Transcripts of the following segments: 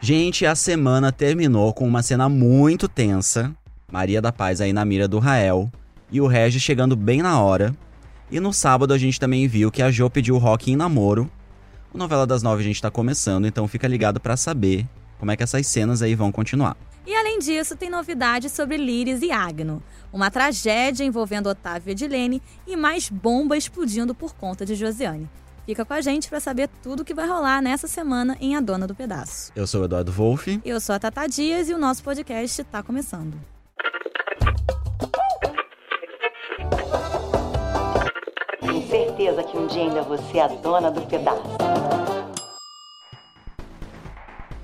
Gente, a semana terminou com uma cena muito tensa. Maria da Paz aí na mira do Rael e o Regis chegando bem na hora. E no sábado a gente também viu que a Jo pediu o Rock em namoro. O Novela das Nove a gente tá começando, então fica ligado para saber como é que essas cenas aí vão continuar. E além disso, tem novidades sobre Liris e Agno. Uma tragédia envolvendo Otávio e Edilene e mais bomba explodindo por conta de Josiane. Fica com a gente para saber tudo o que vai rolar nessa semana em A Dona do Pedaço. Eu sou o Eduardo Wolff. Eu sou a Tata Dias e o nosso podcast está começando. Tenho certeza que um dia ainda você é a dona do pedaço.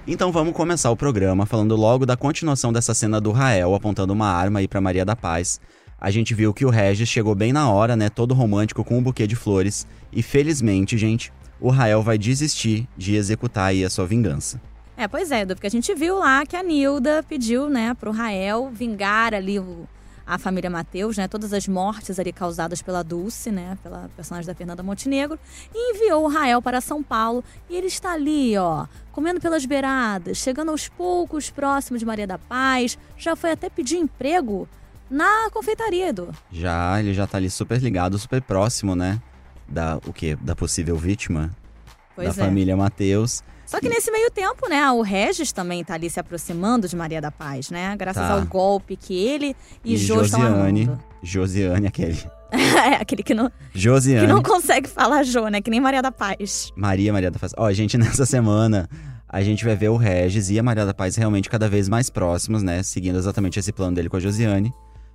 Então vamos começar o programa falando logo da continuação dessa cena do Rael apontando uma arma aí para Maria da Paz. A gente viu que o Regis chegou bem na hora, né, todo romântico com um buquê de flores, e felizmente, gente, o Rael vai desistir de executar aí a sua vingança. É, pois é, Edu, porque a gente viu lá que a Nilda pediu, né, pro Rael vingar ali o, a família Mateus, né, todas as mortes ali causadas pela Dulce, né, pela personagem da Fernanda Montenegro, e enviou o Rael para São Paulo, e ele está ali, ó, comendo pelas beiradas, chegando aos poucos próximo de Maria da Paz, já foi até pedir emprego na confeitaria, Edu. Já, ele já tá ali super ligado, super próximo, né, da o quê? Da possível vítima Pois da é. família Mateus. Só que nesse meio tempo, né, o Regis também tá ali se aproximando de Maria da Paz, né? Graças Tá. ao golpe que ele e, E Jô estão Josiane, armando. Josiane aquele. é, aquele que não, que Josiane. não consegue falar Jô, né? Que nem Maria da Paz. Maria, Maria da Paz. Ó, gente, nessa semana a gente vai ver o Regis e a Maria da Paz realmente cada vez mais próximos, né? Seguindo exatamente esse plano dele com a Josiane.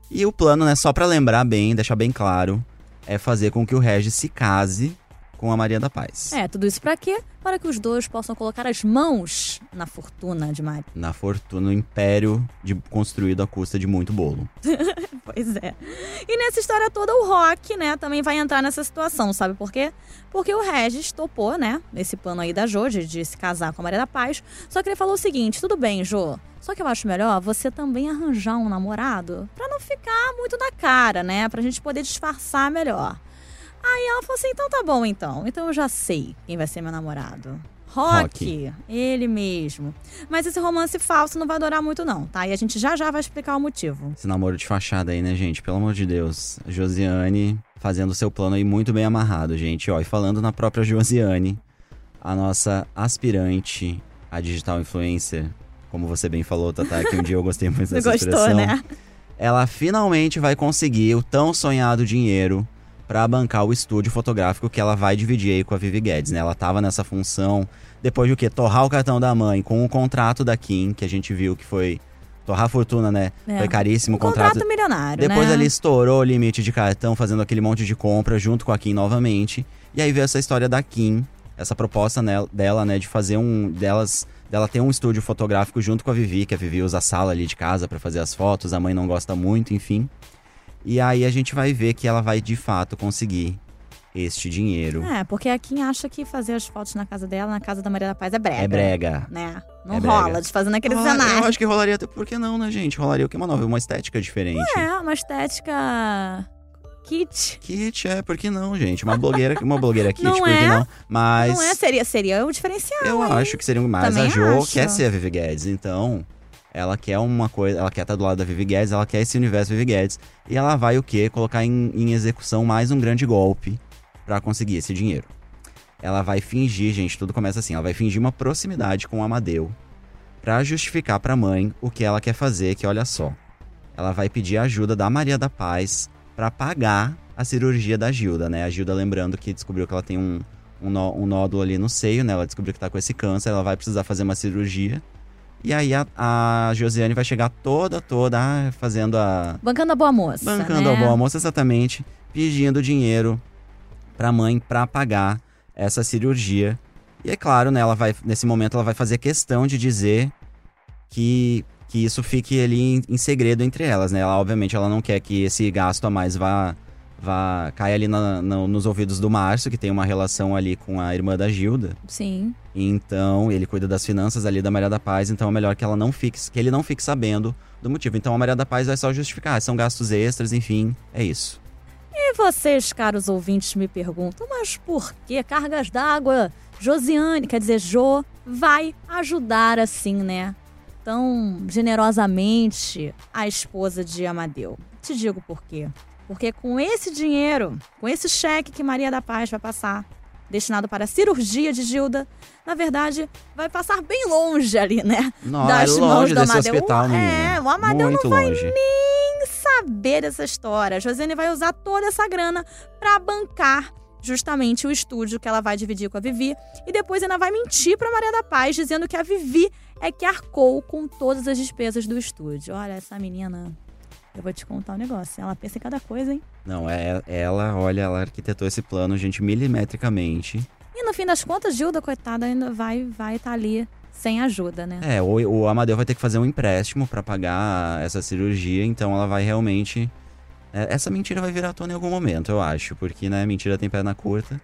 E o plano, né, só pra lembrar bem, deixar bem claro, é fazer com que o Regis se case com a Maria da Paz. É, tudo isso pra quê? Para que os dois possam colocar as mãos na fortuna de Maria. Na fortuna, no império de, construído à custa de muito bolo. Pois é. E nessa história toda, o Rock, né, também vai entrar nessa situação, sabe por quê? Porque o Regis topou, né, nesse plano aí da Jo, de, de se casar com a Maria da Paz. Só que ele falou o seguinte: tudo bem, Jo. Só que eu acho melhor você também arranjar um namorado pra não ficar muito na cara, né? Pra gente poder disfarçar melhor. Aí ela falou assim: então tá bom, então. Então eu já sei quem vai ser meu namorado. Rock, Rock. ele mesmo. Mas esse romance falso não vai durar muito, não, tá? E a gente já já vai explicar o motivo. Esse namoro de fachada aí, né, gente? Pelo amor de Deus. Josiane fazendo seu plano aí muito bem amarrado, gente. Ó, e falando na própria Josiane, a nossa aspirante a digital influencer, como você bem falou, Tata, que um dia eu gostei muito dessa gostou, expressão. né? Ela finalmente vai conseguir o tão sonhado dinheiro pra bancar o estúdio fotográfico que ela vai dividir aí com a Vivi Guedes, né? Ela tava nessa função depois de o quê? Torrar o cartão da mãe com o contrato da Kim, que a gente viu que foi torrar a fortuna, né? É. Foi caríssimo Um contrato, milionário, depois né? ali estourou o limite de cartão, fazendo aquele monte de compra junto com a Kim novamente. E aí veio essa história da Kim, essa proposta dela, né, de fazer um delas, dela ter um estúdio fotográfico junto com a Vivi, que a Vivi usa a sala ali de casa pra fazer as fotos, a mãe não gosta muito, enfim. E aí a gente vai ver que ela vai de fato conseguir este dinheiro. É, porque a Kim acha que fazer as fotos na casa dela, na casa da Maria da Paz, é brega. É brega. Né? Não É brega. rola, desfazendo aquele Ah, cenário. eu acho que rolaria até por que não, né, gente? Rolaria o que uma nova, uma estética diferente. É, uma estética kit. Kit, é, por que não, gente? Uma blogueira, uma blogueira kit, Não por que é? não? Mas Não é? Seria, seria o diferencial. eu acho que seria mais. Também a Jo acho. quer ser a Vivi Guedes, então ela quer uma coisa, ela quer estar do lado da Vivi Guedes, ela quer esse universo Vivi Guedes. E ela vai o quê? Colocar em, em execução mais um grande golpe pra conseguir esse dinheiro. Ela vai fingir, gente, tudo começa assim, ela vai fingir uma proximidade com o Amadeu pra justificar pra mãe o que ela quer fazer, que olha só. Ela vai pedir ajuda da Maria da Paz pra pagar a cirurgia da Gilda, né? A Gilda lembrando que descobriu que ela tem um, um, nó- um nódulo ali no seio, né? Ela descobriu que tá com esse câncer, ela vai precisar fazer uma cirurgia. E aí a, a Josiane vai chegar toda, toda, ah, fazendo a, Bancando a boa moça. Bancando né? a boa moça, exatamente, pedindo dinheiro pra mãe pra pagar essa cirurgia. E é claro, né, ela vai, nesse momento ela vai fazer questão de dizer que, que isso fique ali em, em segredo entre elas, né? Ela, obviamente, ela não quer que esse gasto a mais vá, vá caia ali na- na- nos ouvidos do Márcio, que tem uma relação ali com a irmã da Gilda. Sim. Então, ele cuida das finanças ali da Maria da Paz, então é melhor que ela não fique, que ele não fique sabendo do motivo. Então a Maria da Paz vai só justificar, são gastos extras, enfim, é isso. E vocês, caros ouvintes, me perguntam, mas por que cargas d'água? Josiane, quer dizer, Jo vai ajudar assim, né? Tão generosamente a esposa de Amadeu. Te digo por quê. Porque com esse dinheiro, com esse cheque que Maria da Paz vai passar, destinado para a cirurgia de Gilda, na verdade, vai passar bem longe ali, né? Nossa, das é mãos do Amadeu. hospital, É, o Amadeu não vai longe. nem saber dessa história. A Josiane vai usar toda essa grana para bancar justamente o estúdio que ela vai dividir com a Vivi e depois ainda vai mentir para Maria da Paz dizendo que a Vivi é que arcou com todas as despesas do estúdio. Olha essa menina, eu vou te contar um negócio. Ela pensa em cada coisa, hein? Não, é ela, olha, ela arquitetou esse plano, gente, milimetricamente. E no fim das contas, Gilda, coitada, ainda vai vai estar ali sem ajuda, né? É, o, o Amadeu vai ter que fazer um empréstimo pra pagar essa cirurgia, então ela vai realmente. é, essa mentira vai virar à tona em algum momento, eu acho, porque, né, mentira tem perna curta.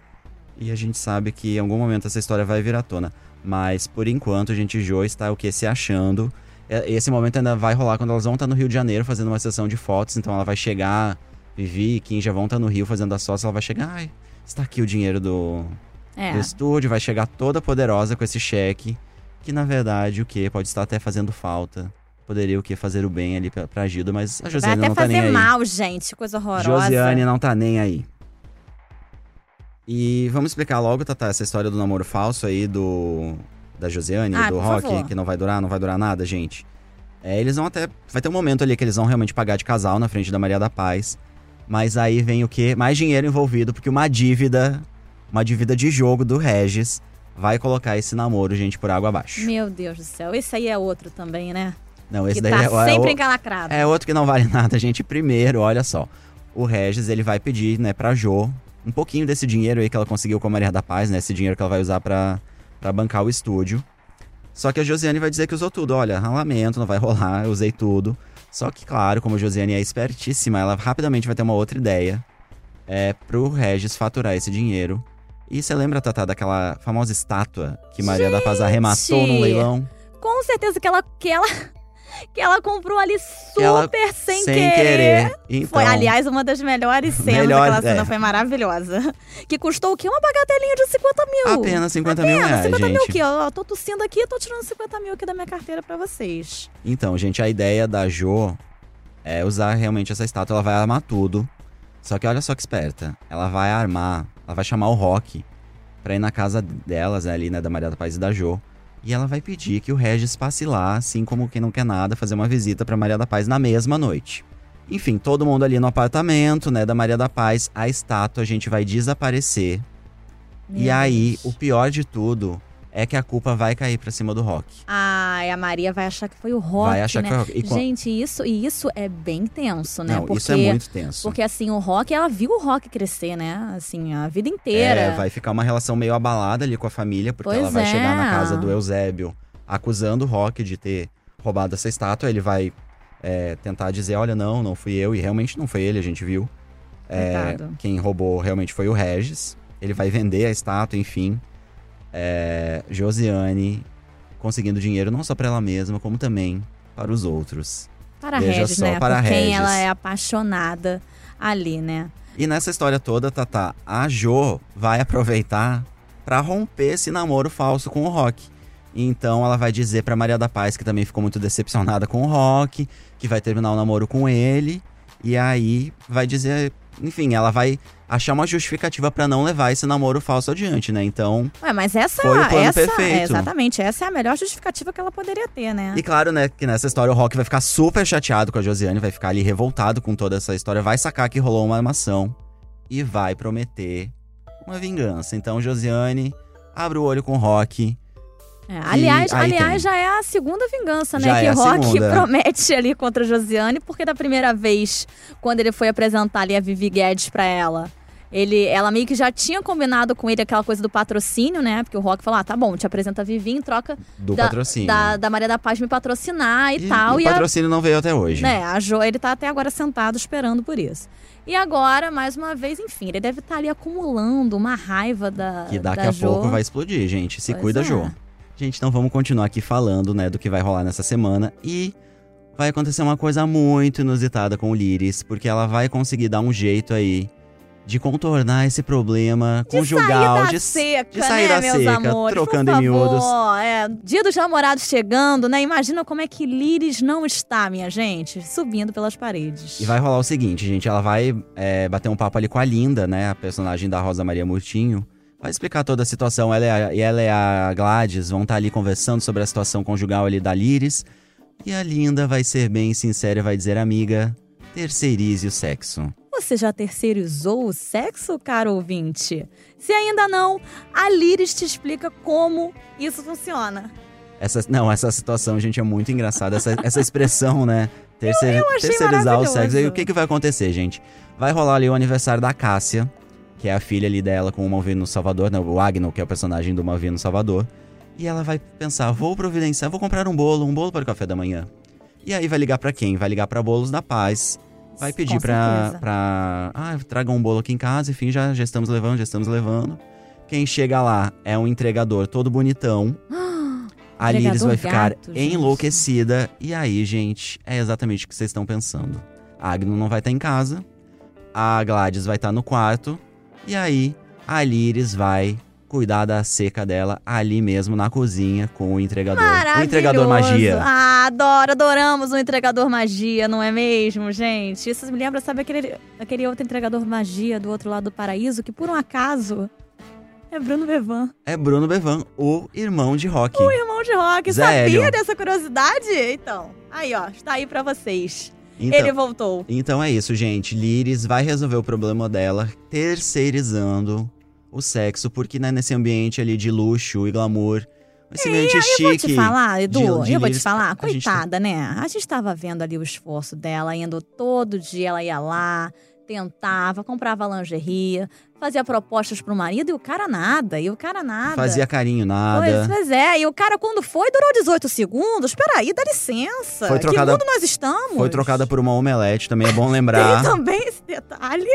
E a gente sabe que em algum momento essa história vai virar à tona. Mas, por enquanto, a gente Jo está o que? Se achando. É, Esse momento ainda vai rolar quando elas vão estar no Rio de Janeiro fazendo uma sessão de fotos. Então ela vai chegar, Vivi e Kim já vão estar no Rio fazendo as fotos. Ela vai chegar, ai, está aqui o dinheiro do, É. do estúdio, vai chegar toda poderosa com esse cheque, que na verdade o que pode estar até fazendo falta. Poderia o que fazer o bem ali pra, pra Gilda, mas a Josiane não tá nem fazer aí. mal, gente. Coisa horrorosa. Josiane não tá nem aí. E vamos explicar logo, Tata, essa história do namoro falso aí do da Josiane, Ah, do Rock, favor. que não vai durar, não vai durar nada, gente. É, eles vão até. Vai ter um momento ali que eles vão realmente pagar de casal na frente da Maria da Paz. Mas aí vem o quê? Mais dinheiro envolvido, porque uma dívida, uma dívida de jogo do Regis, vai colocar esse namoro, gente, por água abaixo. Meu Deus do céu. Esse aí é outro também, né? Não, esse que daí tá é, é, sempre o- encalacrado. é outro que não vale nada, gente. Primeiro, olha só. O Regis, ele vai pedir, né, pra Jo um pouquinho desse dinheiro aí que ela conseguiu com a Maria da Paz, né? Esse dinheiro que ela vai usar pra, pra bancar o estúdio. Só que a Josiane vai dizer que usou tudo. Olha, lamento, não vai rolar, eu usei tudo. Só que, claro, como a Josiane é espertíssima, ela rapidamente vai ter uma outra ideia. É pro Regis faturar esse dinheiro. E você lembra, Tatá, daquela famosa estátua que Maria da Paz arrematou num leilão? Com certeza que ela, que ela, que ela comprou ali super ela- sem, Sem querer. querer. Então, Foi, aliás, uma das melhores cenas Melhores, daquela cena. é. Foi maravilhosa. Que custou o quê? Uma bagatelinha de 50 mil. apenas 50 mil Apenas, reais, 50 gente. mil aqui, ó. Tô tossindo aqui, tô tirando 50 mil aqui da minha carteira pra vocês. Então, gente, a ideia da Jo é usar realmente essa estátua. Ela vai armar tudo. Só que olha só que esperta. Ela vai armar, ela vai chamar o Rock pra ir na casa delas, né, ali, né, da Maria da Paz e da Jo. E ela vai pedir que o Regis passe lá, assim como quem não quer nada, fazer uma visita pra Maria da Paz na mesma noite. Enfim, todo mundo ali no apartamento, né, da Maria da Paz. A estátua, a gente vai desaparecer. e Meu aí, Deus. o pior de tudo é que a culpa vai cair pra cima do Rock. Ai, a Maria vai achar que foi o Rock, vai achar né? que foi o Rock. E Gente, isso, e isso é bem tenso, né? Não, porque, isso é muito tenso. Porque assim, o Rock, ela viu o Rock crescer, né? Assim, a vida inteira. É, vai ficar uma relação meio abalada ali com a família, porque Pois ela vai é. chegar na casa do Eusébio acusando o Rock de ter roubado essa estátua. Ele vai é, tentar dizer: olha, não, não fui eu. E realmente não foi ele, a gente viu. É, quem roubou realmente foi o Regis. Ele vai vender a estátua, enfim. É, Josiane conseguindo dinheiro não só para ela mesma, como também para os outros. Para Veja Regis, só, né? para Por quem Regis. ela é apaixonada ali, né? E nessa história toda, Tatá, a Jo vai aproveitar pra romper esse namoro falso com o Rock. Então ela vai dizer pra Maria da Paz, que também ficou muito decepcionada com o Rock, que vai terminar o namoro com ele. E aí vai dizer, enfim, ela vai achar uma justificativa pra não levar esse namoro falso adiante, né? Então, Ué, mas essa, Foi o plano essa perfeito. é, exatamente, essa é a melhor justificativa que ela poderia ter, né? E claro, né, que nessa história o Rock vai ficar super chateado com a Josiane, vai ficar ali revoltado com toda essa história, vai sacar que rolou uma armação e vai prometer uma vingança. Então, Josiane, abre o olho com o Rock. É, aliás, aliás tem. já é a segunda vingança, né? Já que é Rock segunda. promete ali contra a Josiane, porque da primeira vez, quando ele foi apresentar ali a Vivi Guedes pra ela, ele, ela meio que já tinha combinado com ele aquela coisa do patrocínio, né? Porque o Rock falou: ah, tá bom, te apresenta a Vivi em troca Do da, patrocínio. da, da Maria da Paz me patrocinar e, E tal. o E a, patrocínio não veio até hoje. né, a Jo, ele tá até agora sentado esperando por isso. E agora, mais uma vez, enfim, ele deve estar ali acumulando uma raiva da. Que daqui da a Jo. pouco vai explodir, gente. Se Pois cuida, é. Jô. Gente, então vamos continuar aqui falando, né, do que vai rolar nessa semana. E vai acontecer uma coisa muito inusitada com o Liris, porque ela vai conseguir dar um jeito aí de contornar esse problema De conjugal, sair da de, seca, de sair né, da meus seca, amores? trocando Por em miúdos. favor, É, dia dos namorados chegando, né? Imagina como é que Liris não está, minha gente, subindo pelas paredes. E vai rolar o seguinte, gente, ela vai é, bater um papo ali com a Linda, né, a personagem da Rosa Maria Murtinho. Vai explicar toda a situação, ela e a, e ela e a Gladys vão estar ali conversando sobre a situação conjugal ali da Liris. E a Linda vai ser bem sincera e vai dizer, amiga, terceirize o sexo. Você já terceirizou o sexo, caro ouvinte? Se ainda não, a Liris te explica como isso funciona. Essa, não, essa situação, gente, é muito engraçada. Essa, essa expressão, né? Terceir, eu achei terceirizar o sexo. E o que, que vai acontecer, gente? Vai rolar ali o aniversário da Cássia, que é a filha ali dela com o Malvino no Salvador, né? O Agno, que é o personagem do Malvino no Salvador. E ela vai pensar, vou providenciar, vou comprar um bolo, um bolo para o café da manhã. E aí vai ligar pra quem? Vai ligar pra Bolos da Paz. Vai pedir Com pra. Ah, traga um bolo aqui em casa, enfim, já, já estamos levando, já estamos levando. Quem chega lá é um entregador todo bonitão. A Liris vai ficar gato, enlouquecida. E aí, gente, é exatamente o que vocês estão pensando. A Agno não vai estar em casa. A Gladys vai estar no quarto. E aí, a Liris vai cuidar da seca dela ali mesmo na cozinha com o entregador. O entregador magia. Ah, adoro, adoramos o entregador magia, não é mesmo, gente? Isso me lembra, sabe, aquele, aquele outro entregador magia do outro lado do paraíso, que por um acaso é Bruno Bevan. É Bruno Bevan, o irmão de Rock. O irmão de rock. Sério? Sabia dessa curiosidade? Então, aí ó, está aí pra vocês. Então, Ele voltou. então é isso, gente. Liris vai resolver o problema dela terceirizando o sexo, porque né, nesse ambiente ali de luxo e glamour, esse ambiente chique. Eu vou te falar, Edu, de- de eu vou te falar, tá- coitada, né? A gente tava vendo ali o esforço dela, indo todo dia, ela ia lá, tentava, comprava lingerie, fazia propostas pro marido e o cara nada, e o cara nada. Fazia carinho, Pois, nada. pois é, e o cara quando foi durou 18 segundos. Peraí, dá licença. Foi trocada- Que mundo nós estamos? Foi trocada por uma omelete, também é bom Tem lembrar. também esse detalhe.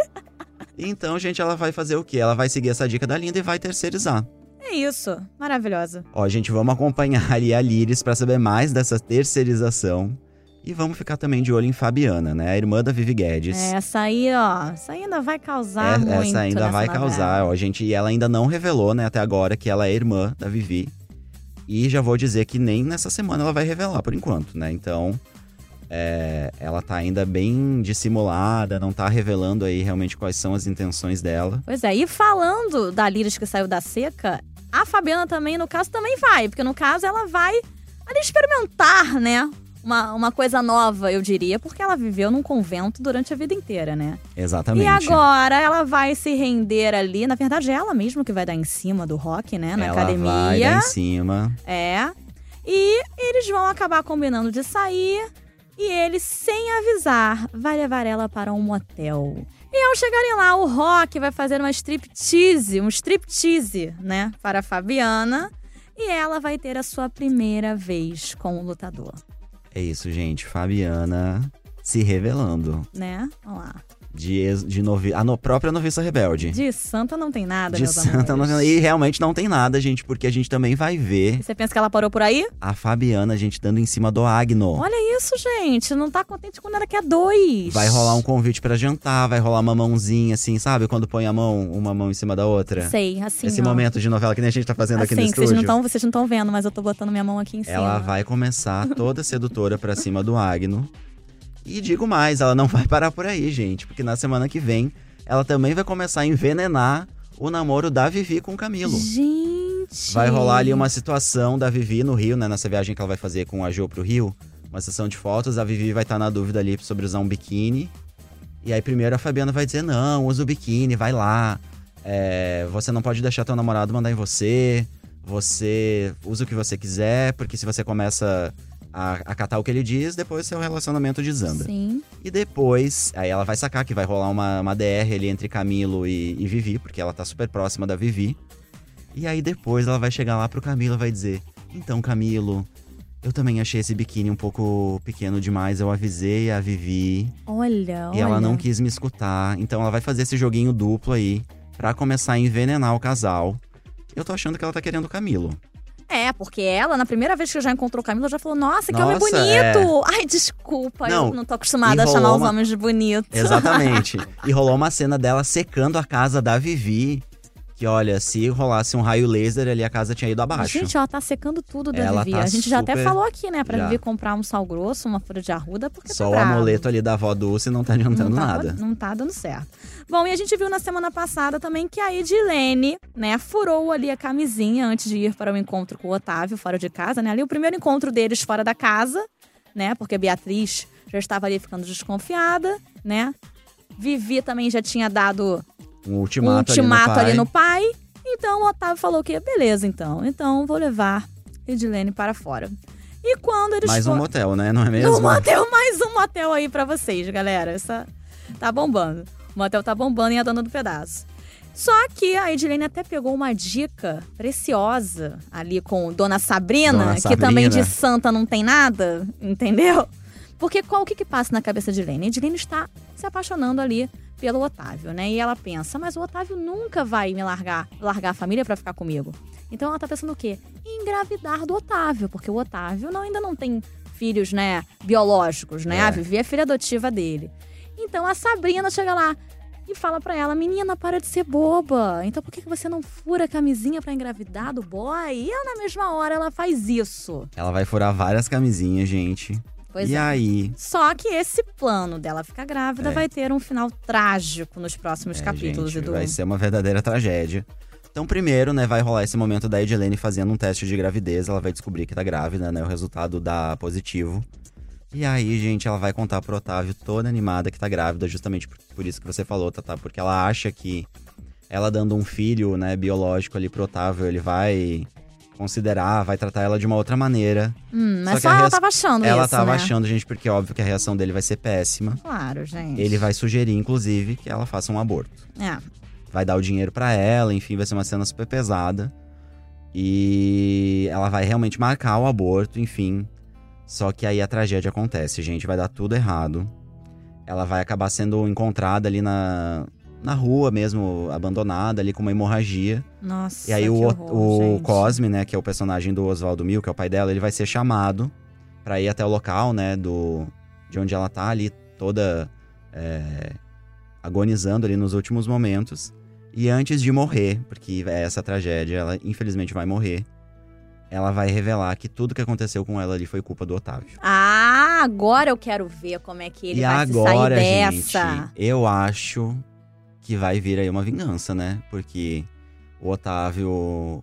Então, gente, ela vai fazer o quê? Ela vai seguir essa dica da Linda e vai terceirizar. É isso, maravilhosa. Ó, gente, vamos acompanhar ali a Liris pra saber mais dessa terceirização. E vamos ficar também de olho em Fabiana, né? A irmã da Vivi Guedes. Essa aí, ó, essa ainda vai causar É, muito essa ainda vai novela. causar, ó, gente. E ela ainda não revelou, né, até agora, que ela é irmã da Vivi. E já vou dizer que nem nessa semana ela vai revelar, por enquanto, né? Então, é, ela tá ainda bem dissimulada, não tá revelando aí realmente quais são as intenções dela. Pois é, e falando da Liris que saiu da seca, a Fabiana também, no caso, também vai. Porque no caso ela vai ali experimentar, né? Uma, uma coisa nova, eu diria, porque ela viveu num convento durante a vida inteira, né? Exatamente. E agora ela vai se render ali. Na verdade, é ela mesma que vai dar em cima do rock, né? Na ela academia. vai dar em cima. É. E eles vão acabar combinando de sair. E ele, sem avisar, vai levar ela para um motel. E ao chegarem lá, o Rock vai fazer uma striptease, um striptease, né? Para a Fabiana. E ela vai ter a sua primeira vez com o lutador, É isso, gente. Fabiana se revelando. né? Vamos lá. De, de novi... a no- própria noviça rebelde. De santa não tem nada, De Santa amores. não... E realmente não tem nada, gente, porque a gente também vai ver Você pensa que ela parou por aí? a Fabiana, gente, dando em cima do Agno. Olha isso, gente. Não tá contente quando ela quer dois. Vai rolar um convite pra jantar, vai rolar uma mãozinha, assim, sabe? Quando põe a mão, uma mão em cima da outra. Sei, assim, Esse ó. momento de novela que nem a gente tá fazendo aqui no assim, que vocês estúdio. não, tão, vocês não estão vendo, mas eu tô botando minha mão aqui em cima. Ela vai começar toda sedutora pra cima do Agno. E digo mais, ela não vai parar por aí, gente, porque na semana que vem ela também vai começar a envenenar o namoro da Vivi com o Camilo. Gente. Vai rolar ali uma situação da Vivi no Rio, né? Nessa viagem que ela vai fazer com a Jo pro Rio. Uma sessão de fotos, a Vivi vai estar na dúvida ali sobre usar um biquíni. E aí primeiro a Fabiana vai dizer, não, usa o biquíni, vai lá. É, você não pode deixar teu namorado mandar em você. Você usa o que você quiser, porque se você começa a acatar o que ele diz, depois seu relacionamento desanda. Sim. E depois, aí ela vai sacar que vai rolar uma, uma DR ali entre Camilo e, e Vivi, porque ela tá super próxima da Vivi. E aí depois ela vai chegar lá pro Camilo e vai dizer: Então, Camilo, eu também achei esse biquíni um pouco pequeno demais. Eu avisei a Vivi Olha, e olha. ela não quis me escutar. Então ela vai fazer esse joguinho duplo aí pra começar a envenenar o casal. Eu tô achando que ela tá querendo o Camilo. É, porque ela, na primeira vez que já encontrou o Camilo, já falou: Nossa, que homem Nossa, bonito! Ai, desculpa, Não, eu não tô acostumada a chamar os uma- homens de bonito. Exatamente. e rolou uma cena dela secando a casa da Vivi. Que olha, se rolasse um raio laser ali, a casa tinha ido abaixo. Gente, ela tá secando tudo da Ela Vivi. tá a gente já até super- falou aqui, né? Pra Já. Vivi comprar um sal grosso, uma folha de arruda, porque Só tá o amuleto ali da avó Dulce não tá adiantando não tá, nada. Não tá dando certo. Bom, e a gente viu na semana passada também que a Edilene, né, furou ali a camisinha antes de ir para o encontro com o Otávio fora de casa, né? Ali o primeiro encontro deles fora da casa, né? Porque a Beatriz já estava ali ficando desconfiada, né? Vivi também já tinha dado Um um ultimato, ultimato ali, ali no no pai. Então o Otávio falou que beleza, então. Então vou levar Edilene para fora. E quando eles Mais um foram- motel, né? Não é mesmo? no motel, mais um motel aí pra vocês, galera. Essa tá bombando. O motel tá bombando e a dona do pedaço. Só que a Edilene até pegou uma dica preciosa ali com Dona Sabrina, Dona que também Sabrina. de santa não tem nada, entendeu? Porque qual o que, que passa na cabeça de Edilene? Edilene está se apaixonando ali pelo Otávio, né? E ela pensa, mas o Otávio nunca vai me largar, largar a família pra ficar comigo. Então ela tá pensando o quê? Em engravidar do Otávio, porque o Otávio não, ainda não tem filhos, né, biológicos, né? É. A Vivi é filha adotiva dele. Então a Sabrina chega lá e fala pra ela: Menina, para de ser boba. Então por que que você não fura a camisinha pra engravidar do boy? E ela, na mesma hora, ela faz isso. Ela vai furar várias camisinhas, gente. Pois e é. aí? Só que esse plano dela ficar grávida É. vai ter um final trágico nos próximos É, capítulos, gente, Edu. vai ser uma verdadeira tragédia. Então, primeiro, né, vai rolar esse momento da Edilene fazendo um teste de gravidez. Ela vai descobrir que tá grávida, né? O resultado dá positivo. E aí, gente, ela vai contar pro Otávio toda animada que tá grávida, justamente por, por isso que você falou, Tatá. Porque ela acha que ela dando um filho, né, biológico ali pro Otávio, ele vai considerar, vai tratar ela de uma outra maneira. Hum, mas Só só, ela reação- tava achando ela isso, tava né? achando, gente, porque é óbvio que a reação dele vai ser péssima. Claro, gente. Ele vai sugerir, inclusive, que ela faça um aborto. É. vai dar o dinheiro pra ela, enfim, vai ser uma cena super pesada. E ela vai realmente marcar o aborto, enfim. Só que aí a tragédia acontece, gente, vai dar tudo errado. Ela vai acabar sendo encontrada ali na, na rua mesmo, abandonada ali com uma hemorragia. Nossa, e aí que o, horror, o gente. Cosme, né, que é o personagem do Oswaldo Mil, que é o pai dela, ele vai ser chamado pra ir até o local, né, do de onde ela tá ali toda é, agonizando ali nos últimos momentos. E antes de morrer, porque é essa tragédia, ela infelizmente vai morrer. Ela vai revelar que tudo que aconteceu com ela ali foi culpa do Otávio. Ah, agora eu quero ver como é que ele e vai agora, se sair gente, dessa. eu acho que vai vir aí uma vingança, né? Porque o Otávio,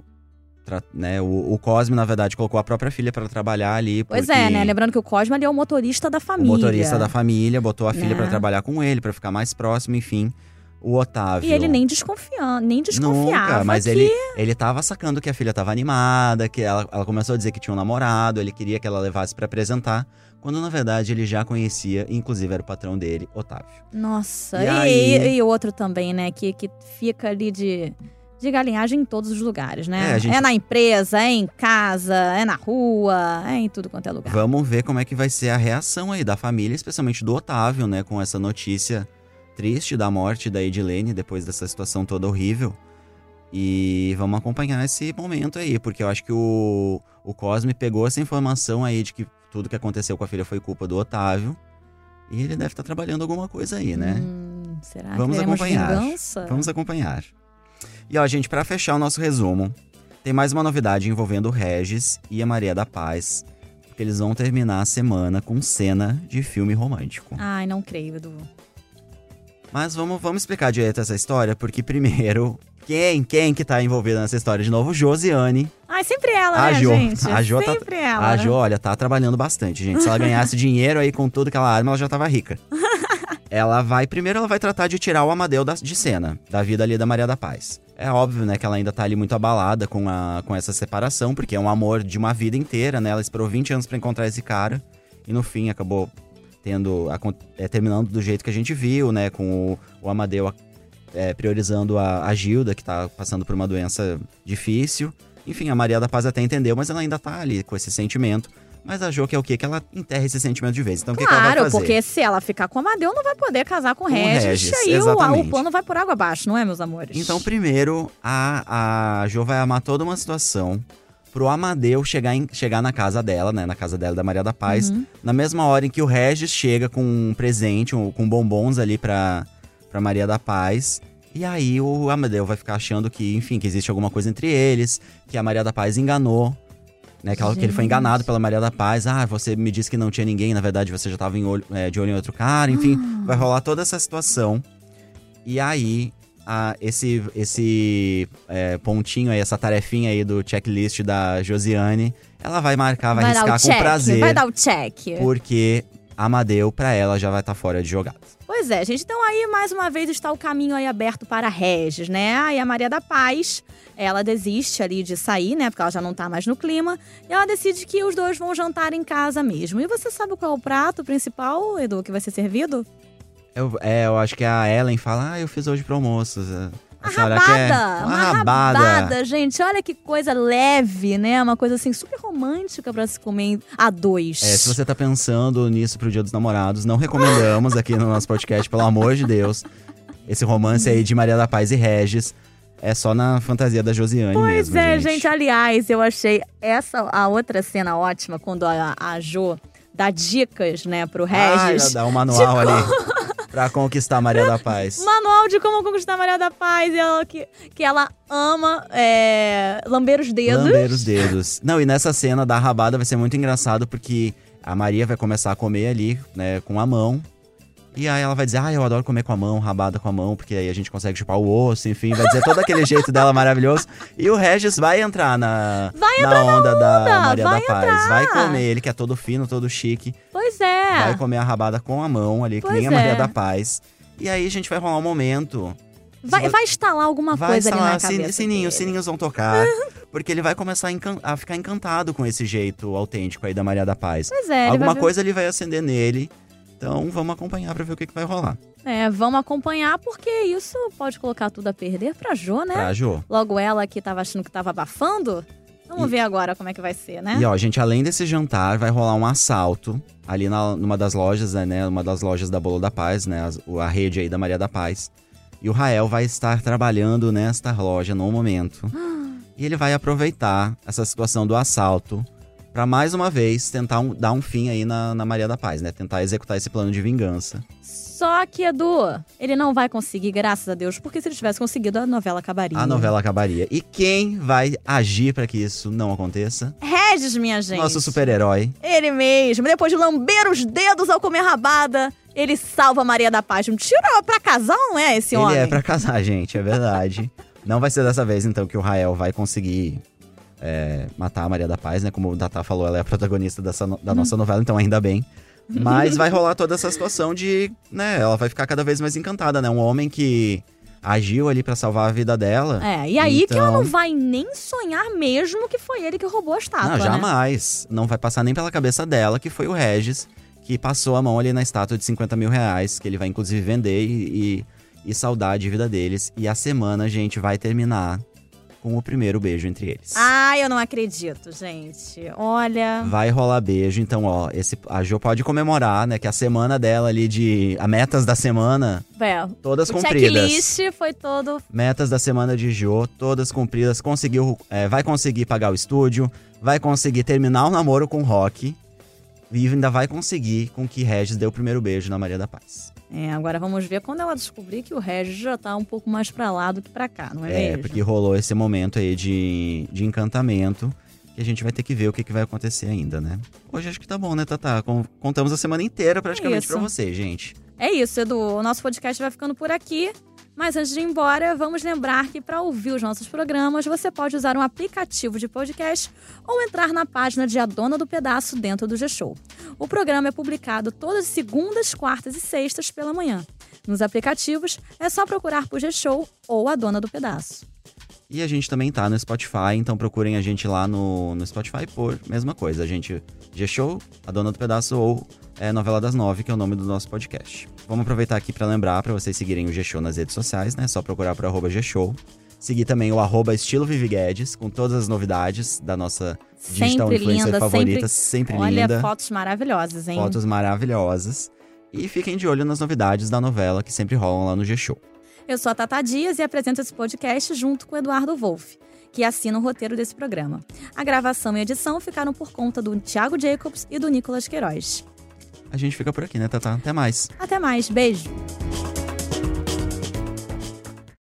né? O, o Cosme, na verdade, colocou a própria filha pra trabalhar ali. Pois é, né? Lembrando que o Cosme ali é o motorista da O família. motorista da família botou a filha Né? pra trabalhar com ele, pra ficar mais próximo, enfim. O Otávio. E ele nem desconfiando, nem desconfiava Nunca, mas que... ele, ele tava sacando que a filha tava animada, que ela, ela começou a dizer que tinha um namorado, ele queria que ela levasse pra apresentar, quando na verdade ele já conhecia, inclusive era o patrão dele, Otávio. Nossa, E e, aí- e- e outro também, né? Que, que fica ali de, de galinhagem em todos os lugares, né? É, gente- na empresa, é em casa, é na rua, é em tudo quanto é lugar. Vamos ver como é que vai ser a reação aí da família, especialmente do Otávio, né, com essa notícia triste da morte da Edilene depois dessa situação toda horrível. E vamos acompanhar esse momento aí, porque eu acho que o, o Cosme pegou essa informação aí de que tudo que aconteceu com a filha foi culpa do Otávio. E ele deve estar trabalhando alguma coisa aí, né? Hum, será Vamos que teremos acompanhar. Vamos acompanhar. E ó, gente, pra fechar o nosso resumo, tem mais uma novidade envolvendo o Regis e a Maria da Paz, porque eles vão terminar a semana com cena de filme romântico. Ai, não creio, Edu. Mas vamos, vamos explicar direito essa história, porque primeiro, quem, quem que tá envolvida nessa história de novo? Josiane. Ai, sempre ela, A né, Jo. gente? A Jo tá- sempre ela. A Jo, olha, tá trabalhando bastante, gente. Se ela ganhasse dinheiro aí com tudo que ela arma, ela já tava rica. ela vai, primeiro ela vai tratar de tirar o Amadeu da- de cena, da vida ali da Maria da Paz. É óbvio, né, que ela ainda tá ali muito abalada com, a, com essa separação, porque é um amor de uma vida inteira, né? Ela esperou 20 anos pra encontrar esse cara e no fim acabou tendo, é, terminando do jeito que a gente viu, né? Com o, o Amadeu é, priorizando a, a Gilda, que tá passando por uma doença difícil. Enfim, a Maria da Paz até entendeu, mas ela ainda tá ali com esse sentimento. Mas a Jo quer o quê? Que ela enterra esse sentimento de vez. Então o que, que ela vai Claro, fazer? porque se ela ficar com o Amadeu, não vai poder casar com o Com Regis. Regis, e aí o, o plano vai por água abaixo, não é, meus amores? Então, primeiro, a, a Jo vai amar toda uma situação. Pro Amadeu chegar, em- chegar na casa dela, né? Na casa dela da Maria da Paz. Uhum. Na mesma hora em que o Regis chega com um presente, um- com bombons ali pra, pra Maria da Paz. E aí o Amadeu vai ficar achando que, enfim, que existe alguma coisa entre eles, que a Maria da Paz enganou. Né, que, ela- que ele foi enganado pela Maria da Paz. Ah, você me disse que não tinha ninguém, na verdade você já tava em olho- é, de olho em outro cara. Enfim, vai rolar toda essa situação. E aí, a- esse, esse é, pontinho aí, essa tarefinha aí do checklist da Josiane, ela vai marcar, vai, o riscar check, com prazer. vai dar o check. Porque Amadeu, pra ela, já vai estar fora de jogada. Pois é, gente. Então aí, mais uma vez, está o caminho aí aberto para Regis, né? Aí a Maria da Paz, ela desiste ali de sair, né? Porque ela já não tá mais no clima. E ela decide que os dois vão jantar em casa mesmo. E você sabe qual é o prato principal, Edu, que vai ser servido? Eu, é, eu acho que a Ellen fala, ah, eu fiz hoje pro almoço. A Uma rabada! quer? Uma rabada, gente. Olha que coisa leve, né? Uma coisa assim super romântica pra se comer a dois. É, se você tá pensando nisso pro Dia dos Namorados, não recomendamos aqui no nosso podcast, pelo amor de Deus. Esse romance aí de Maria da Paz e Regis é só na fantasia da Josiane Pois mesmo, é, gente. gente. Aliás, eu achei essa a outra cena ótima quando a, a Jo dá dicas, né, pro Ah, Regis. ela dá um manual ali pra conquistar a Maria da Paz. Manual de como conquistar a Maria da Paz, ela, que, que ela ama é, lamber os dedos. Lamber os dedos. Não, e nessa cena da rabada vai ser muito engraçado porque a Maria vai começar a comer ali, né, com a mão. E aí ela vai dizer, ah, eu adoro comer com a mão, rabada com a mão, porque aí a gente consegue chupar o osso, enfim, vai dizer todo aquele jeito dela maravilhoso. E o Regis vai entrar na, Vai na onda da onda, Maria vai da Paz. entrar. Vai comer, ele que é todo fino, todo chique. Pois é. Vai comer a rabada com a mão ali, que Pois nem a Maria é. da Paz. E aí a gente vai rolar um momento Vai, vai instalar alguma vai coisa ali na instalar cabeça sin- sininhos, dele. sininhos vão tocar. porque ele vai começar a, a ficar encantado com esse jeito autêntico aí da Maria da Paz. Pois é, ele Alguma ver- coisa ele vai acender nele. Então vamos acompanhar pra ver o que, que vai rolar. É, vamos acompanhar, porque isso pode colocar tudo a perder pra Jo, né? Pra Jo. Logo ela que tava achando que tava abafando. Vamos E- ver agora como é que vai ser, né? E ó, gente, além desse jantar, vai rolar um assalto ali na, numa das lojas, né? Uma das lojas da Bolo da Paz, né? o- a rede aí da Maria da Paz. E o Rael vai estar trabalhando nesta loja no momento. e ele vai aproveitar essa situação do assalto pra mais uma vez tentar um- dar um fim aí na, na Maria da Paz, né? Tentar executar esse plano de vingança. Só que, Edu, ele não vai conseguir, graças a Deus, porque se ele tivesse conseguido, a novela acabaria. A novela acabaria. E quem vai agir pra que isso não aconteça? Regis, minha gente. Nosso super-herói. Ele mesmo. Depois de lamber os dedos ao comer rabada, ele salva a Maria da Paz. Um tiro pra casal, não é esse Ele homem? é pra casar, gente, é verdade. Não vai ser dessa vez, então, que o Rael vai conseguir é, matar a Maria da Paz, né? Como o Data falou, ela é a protagonista dessa da nossa novela, então ainda bem. Mas vai rolar toda essa situação de, né, ela vai ficar cada vez mais encantada, né? Um homem que agiu ali pra salvar a vida dela. É, e aí que ela Então- não vai nem sonhar mesmo que foi ele que roubou a estátua, Não, né? jamais. Não vai passar nem pela cabeça dela, que foi o Regis, que passou a mão ali na estátua de 50 mil reais, que ele vai inclusive vender e, e, e saudar a dívida deles. E a semana, gente, vai terminar com o primeiro beijo entre eles. Ai, eu não acredito, gente. Olha. Vai rolar beijo, então, ó, esse, a Jo pode comemorar, né, que a semana dela ali de. A metas da semana, É, todas o cumpridas. checklist foi todo. Metas da semana de Jo, todas cumpridas. Conseguiu, é, vai conseguir pagar o estúdio, vai conseguir terminar o namoro com o Rock. E ainda vai conseguir com que Regis dê o primeiro beijo na Maria da Paz. É, agora vamos ver quando ela descobrir que o Regis já tá um pouco mais pra lá do que pra cá, não é, É, mesmo? porque rolou esse momento aí de, de encantamento. Que a gente vai ter que ver o que, que vai acontecer ainda, né? Hoje acho que tá bom, né, Tatá? Contamos a semana inteira praticamente Isso. pra você, gente. É isso, Edu. O nosso podcast vai ficando por aqui. Mas antes de ir embora, vamos lembrar que para ouvir os nossos programas, você pode usar um aplicativo de podcast ou entrar na página de A Dona do Pedaço dentro do G-Show. O programa é publicado todas as segundas, quartas e sextas pela manhã. Nos aplicativos, é só procurar por G-Show ou A Dona do Pedaço. E a gente também tá no Spotify, então procurem a gente lá no, no Spotify por mesma coisa. A gente, G-Show, A Dona do Pedaço ou é, Novela das Nove, que é o nome do nosso podcast. Vamos aproveitar aqui para lembrar para vocês seguirem o G-Show nas redes sociais, né? É só procurar por arroba G-Show. Seguir também o arroba Estilo Vivi Guedes, com todas as novidades da nossa digital sempre influencer linda, favorita, sempre, sempre olha, linda. Olha, fotos maravilhosas, hein? Fotos maravilhosas. E fiquem de olho nas novidades da novela que sempre rolam lá no G-Show. Eu sou a Tata Dias e apresento esse podcast junto com o Eduardo Wolff, que assina o roteiro desse programa. A gravação e edição ficaram por conta do Thiago Jacobs e do Nicolas Queiroz a gente fica por aqui, né, Tata? Até mais. Até mais. Beijo.